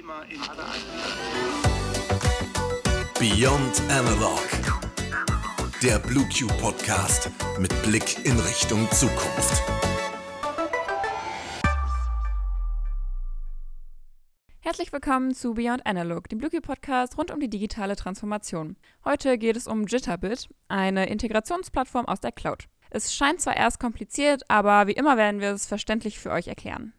Thema in Beyond Analog. Der BlueQ Podcast mit Blick in Richtung Zukunft. Herzlich willkommen zu Beyond Analog, dem BlueQ Podcast rund um die digitale Transformation. Heute geht es um Jitterbit, eine Integrationsplattform aus der Cloud. Es scheint zwar erst kompliziert, aber wie immer werden wir es verständlich für euch erklären.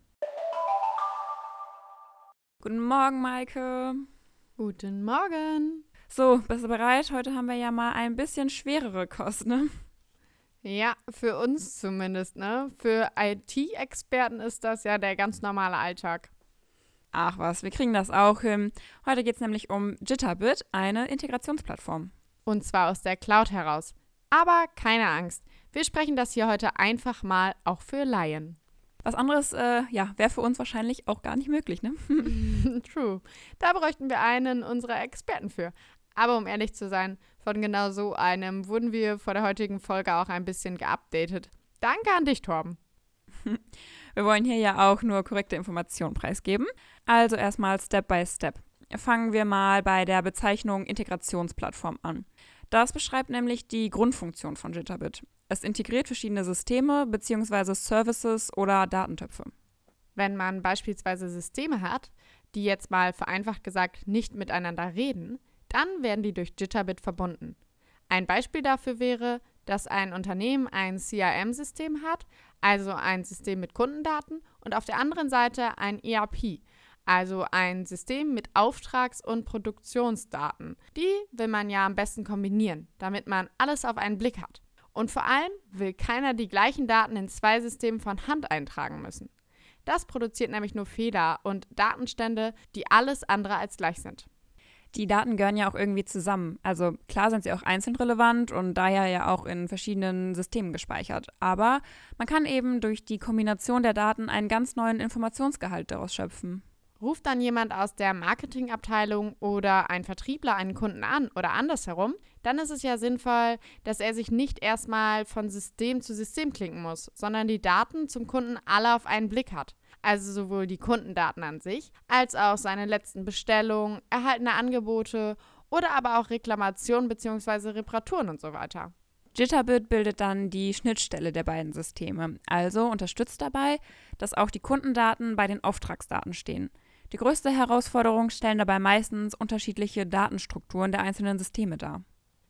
Guten Morgen, Maike. Guten Morgen. So, bist du bereit? Heute haben wir ja mal ein bisschen schwerere Kosten, ne? Ja, für uns zumindest, ne? Für IT-Experten ist das ja der ganz normale Alltag. Ach was, wir kriegen das auch hin. Heute geht es nämlich um Jitterbit, eine Integrationsplattform. Und zwar aus der Cloud heraus. Aber keine Angst, wir sprechen das hier heute einfach mal auch für Laien. Was anderes, äh, ja, wäre für uns wahrscheinlich auch gar nicht möglich, ne? True. Da bräuchten wir einen unserer Experten für. Aber um ehrlich zu sein, von genau so einem wurden wir vor der heutigen Folge auch ein bisschen geupdatet. Danke an dich, Torben. Wir wollen hier ja auch nur korrekte Informationen preisgeben. Also erstmal Step by Step. Fangen wir mal bei der Bezeichnung Integrationsplattform an. Das beschreibt nämlich die Grundfunktion von Jitterbit. Es integriert verschiedene Systeme bzw. Services oder Datentöpfe. Wenn man beispielsweise Systeme hat, die jetzt mal vereinfacht gesagt nicht miteinander reden, dann werden die durch Jitterbit verbunden. Ein Beispiel dafür wäre, dass ein Unternehmen ein CRM-System hat, also ein System mit Kundendaten, und auf der anderen Seite ein ERP, also ein System mit Auftrags- und Produktionsdaten. Die will man ja am besten kombinieren, damit man alles auf einen Blick hat. Und vor allem will keiner die gleichen Daten in zwei Systemen von Hand eintragen müssen. Das produziert nämlich nur Fehler und Datenstände, die alles andere als gleich sind. Die Daten gehören ja auch irgendwie zusammen. Also klar sind sie auch einzeln relevant und daher ja auch in verschiedenen Systemen gespeichert. Aber man kann eben durch die Kombination der Daten einen ganz neuen Informationsgehalt daraus schöpfen. Ruft dann jemand aus der Marketingabteilung oder ein Vertriebler einen Kunden an oder andersherum, dann ist es ja sinnvoll, dass er sich nicht erstmal von System zu System klinken muss, sondern die Daten zum Kunden alle auf einen Blick hat also sowohl die Kundendaten an sich, als auch seine letzten Bestellungen, erhaltene Angebote oder aber auch Reklamationen bzw. Reparaturen und so weiter. Jitterbit bildet dann die Schnittstelle der beiden Systeme, also unterstützt dabei, dass auch die Kundendaten bei den Auftragsdaten stehen. Die größte Herausforderung stellen dabei meistens unterschiedliche Datenstrukturen der einzelnen Systeme dar.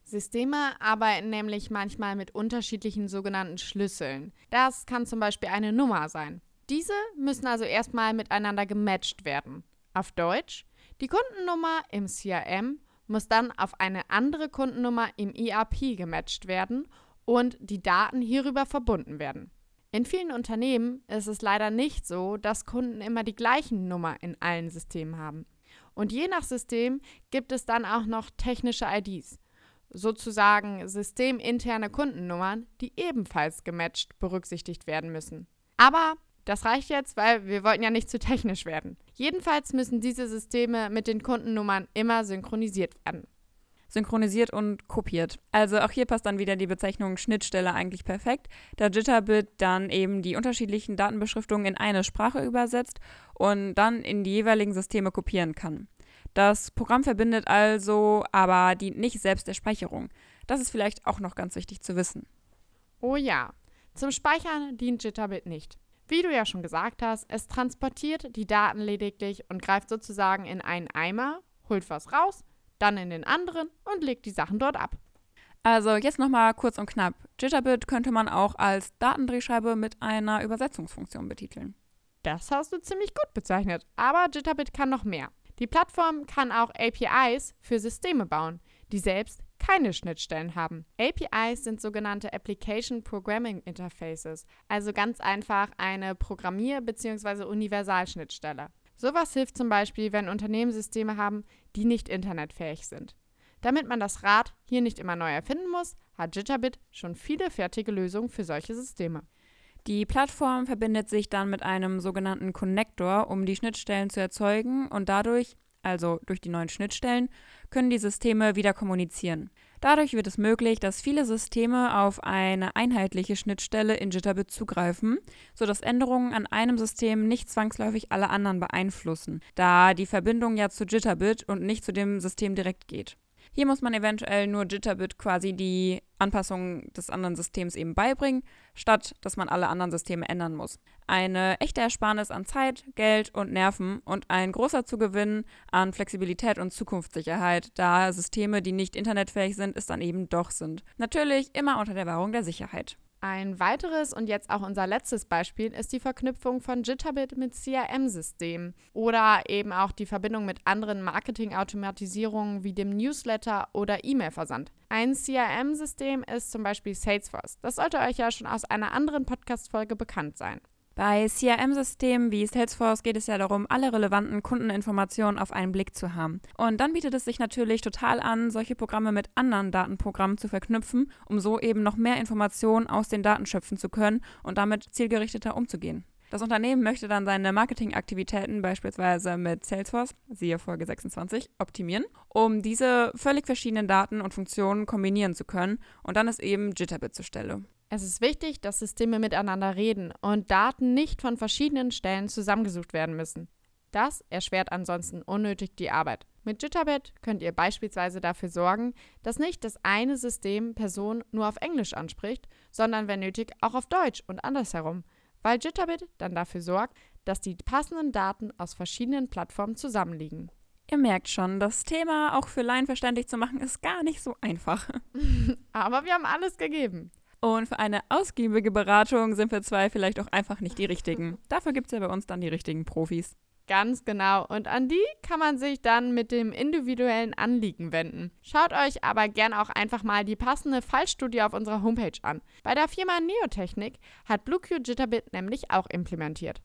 Systeme arbeiten nämlich manchmal mit unterschiedlichen sogenannten Schlüsseln. Das kann zum Beispiel eine Nummer sein. Diese müssen also erstmal miteinander gematcht werden. Auf Deutsch, die Kundennummer im CRM muss dann auf eine andere Kundennummer im ERP gematcht werden und die Daten hierüber verbunden werden. In vielen Unternehmen ist es leider nicht so, dass Kunden immer die gleichen Nummer in allen Systemen haben. Und je nach System gibt es dann auch noch technische IDs, sozusagen systeminterne Kundennummern, die ebenfalls gematcht berücksichtigt werden müssen. Aber das reicht jetzt, weil wir wollten ja nicht zu technisch werden. Jedenfalls müssen diese Systeme mit den Kundennummern immer synchronisiert werden. Synchronisiert und kopiert. Also auch hier passt dann wieder die Bezeichnung Schnittstelle eigentlich perfekt, da Jitterbit dann eben die unterschiedlichen Datenbeschriftungen in eine Sprache übersetzt und dann in die jeweiligen Systeme kopieren kann. Das Programm verbindet also, aber dient nicht selbst der Speicherung. Das ist vielleicht auch noch ganz wichtig zu wissen. Oh ja, zum Speichern dient Jitterbit nicht. Wie du ja schon gesagt hast, es transportiert die Daten lediglich und greift sozusagen in einen Eimer, holt was raus, dann in den anderen und legt die Sachen dort ab. Also jetzt nochmal kurz und knapp. Jitterbit könnte man auch als Datendrehscheibe mit einer Übersetzungsfunktion betiteln. Das hast du ziemlich gut bezeichnet, aber Jitterbit kann noch mehr. Die Plattform kann auch APIs für Systeme bauen, die selbst keine Schnittstellen haben. APIs sind sogenannte Application Programming Interfaces, also ganz einfach eine Programmier- bzw. Universalschnittstelle. Sowas hilft zum Beispiel, wenn Unternehmen Systeme haben, die nicht internetfähig sind. Damit man das Rad hier nicht immer neu erfinden muss, hat Jitterbit schon viele fertige Lösungen für solche Systeme. Die Plattform verbindet sich dann mit einem sogenannten Connector, um die Schnittstellen zu erzeugen und dadurch also durch die neuen Schnittstellen, können die Systeme wieder kommunizieren. Dadurch wird es möglich, dass viele Systeme auf eine einheitliche Schnittstelle in Jitterbit zugreifen, sodass Änderungen an einem System nicht zwangsläufig alle anderen beeinflussen, da die Verbindung ja zu Jitterbit und nicht zu dem System direkt geht. Hier muss man eventuell nur Jitterbit quasi die Anpassung des anderen Systems eben beibringen, statt dass man alle anderen Systeme ändern muss. Eine echte Ersparnis an Zeit, Geld und Nerven und ein großer Zugewinn an Flexibilität und Zukunftssicherheit, da Systeme, die nicht internetfähig sind, es dann eben doch sind. Natürlich immer unter der Wahrung der Sicherheit. Ein weiteres und jetzt auch unser letztes Beispiel ist die Verknüpfung von Jitterbit mit CRM-Systemen oder eben auch die Verbindung mit anderen Marketing-Automatisierungen wie dem Newsletter oder E-Mail-Versand. Ein CRM-System ist zum Beispiel Salesforce. Das sollte euch ja schon aus einer anderen Podcast-Folge bekannt sein. Bei CRM-Systemen wie Salesforce geht es ja darum, alle relevanten Kundeninformationen auf einen Blick zu haben. Und dann bietet es sich natürlich total an, solche Programme mit anderen Datenprogrammen zu verknüpfen, um so eben noch mehr Informationen aus den Daten schöpfen zu können und damit zielgerichteter umzugehen. Das Unternehmen möchte dann seine Marketingaktivitäten beispielsweise mit Salesforce, siehe Folge 26, optimieren, um diese völlig verschiedenen Daten und Funktionen kombinieren zu können und dann ist eben Jitterbit zur Stelle. Es ist wichtig, dass Systeme miteinander reden und Daten nicht von verschiedenen Stellen zusammengesucht werden müssen. Das erschwert ansonsten unnötig die Arbeit. Mit Jitterbit könnt ihr beispielsweise dafür sorgen, dass nicht das eine System Person nur auf Englisch anspricht, sondern wenn nötig auch auf Deutsch und andersherum, weil Jitterbit dann dafür sorgt, dass die passenden Daten aus verschiedenen Plattformen zusammenliegen. Ihr merkt schon, das Thema auch für Laien verständlich zu machen, ist gar nicht so einfach. Aber wir haben alles gegeben. Und für eine ausgiebige Beratung sind wir zwei vielleicht auch einfach nicht die richtigen. Dafür gibt es ja bei uns dann die richtigen Profis. Ganz genau. Und an die kann man sich dann mit dem individuellen Anliegen wenden. Schaut euch aber gern auch einfach mal die passende Fallstudie auf unserer Homepage an. Bei der Firma Neotechnik hat BlueQ Jitterbit nämlich auch implementiert.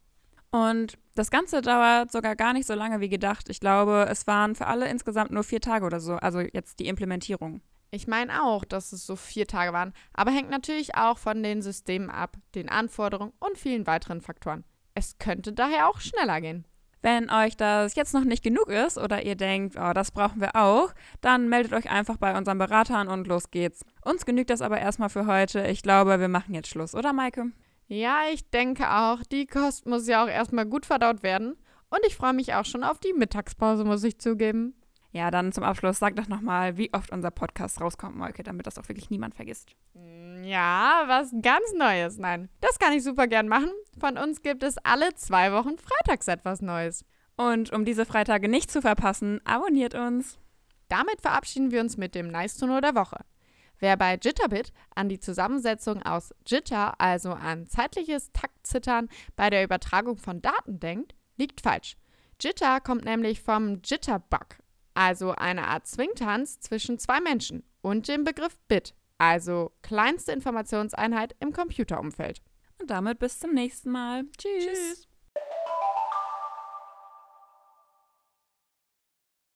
Und das Ganze dauert sogar gar nicht so lange wie gedacht. Ich glaube, es waren für alle insgesamt nur vier Tage oder so, also jetzt die Implementierung. Ich meine auch, dass es so vier Tage waren, aber hängt natürlich auch von den Systemen ab, den Anforderungen und vielen weiteren Faktoren. Es könnte daher auch schneller gehen. Wenn euch das jetzt noch nicht genug ist oder ihr denkt, oh, das brauchen wir auch, dann meldet euch einfach bei unseren Beratern und los geht's. Uns genügt das aber erstmal für heute. Ich glaube, wir machen jetzt Schluss, oder Maike? Ja, ich denke auch. Die Kost muss ja auch erstmal gut verdaut werden. Und ich freue mich auch schon auf die Mittagspause, muss ich zugeben. Ja, dann zum Abschluss sag doch nochmal, wie oft unser Podcast rauskommt, Molke, damit das auch wirklich niemand vergisst. Mm, ja, was ganz Neues. Nein, das kann ich super gern machen. Von uns gibt es alle zwei Wochen freitags etwas Neues. Und um diese Freitage nicht zu verpassen, abonniert uns. Damit verabschieden wir uns mit dem Nice to Know der Woche. Wer bei Jitterbit an die Zusammensetzung aus Jitter, also an zeitliches Taktzittern bei der Übertragung von Daten denkt, liegt falsch. Jitter kommt nämlich vom Jitterbug, also eine Art Zwingtanz zwischen zwei Menschen und dem Begriff Bit, also kleinste Informationseinheit im Computerumfeld. Und damit bis zum nächsten Mal. Tschüss. Tschüss.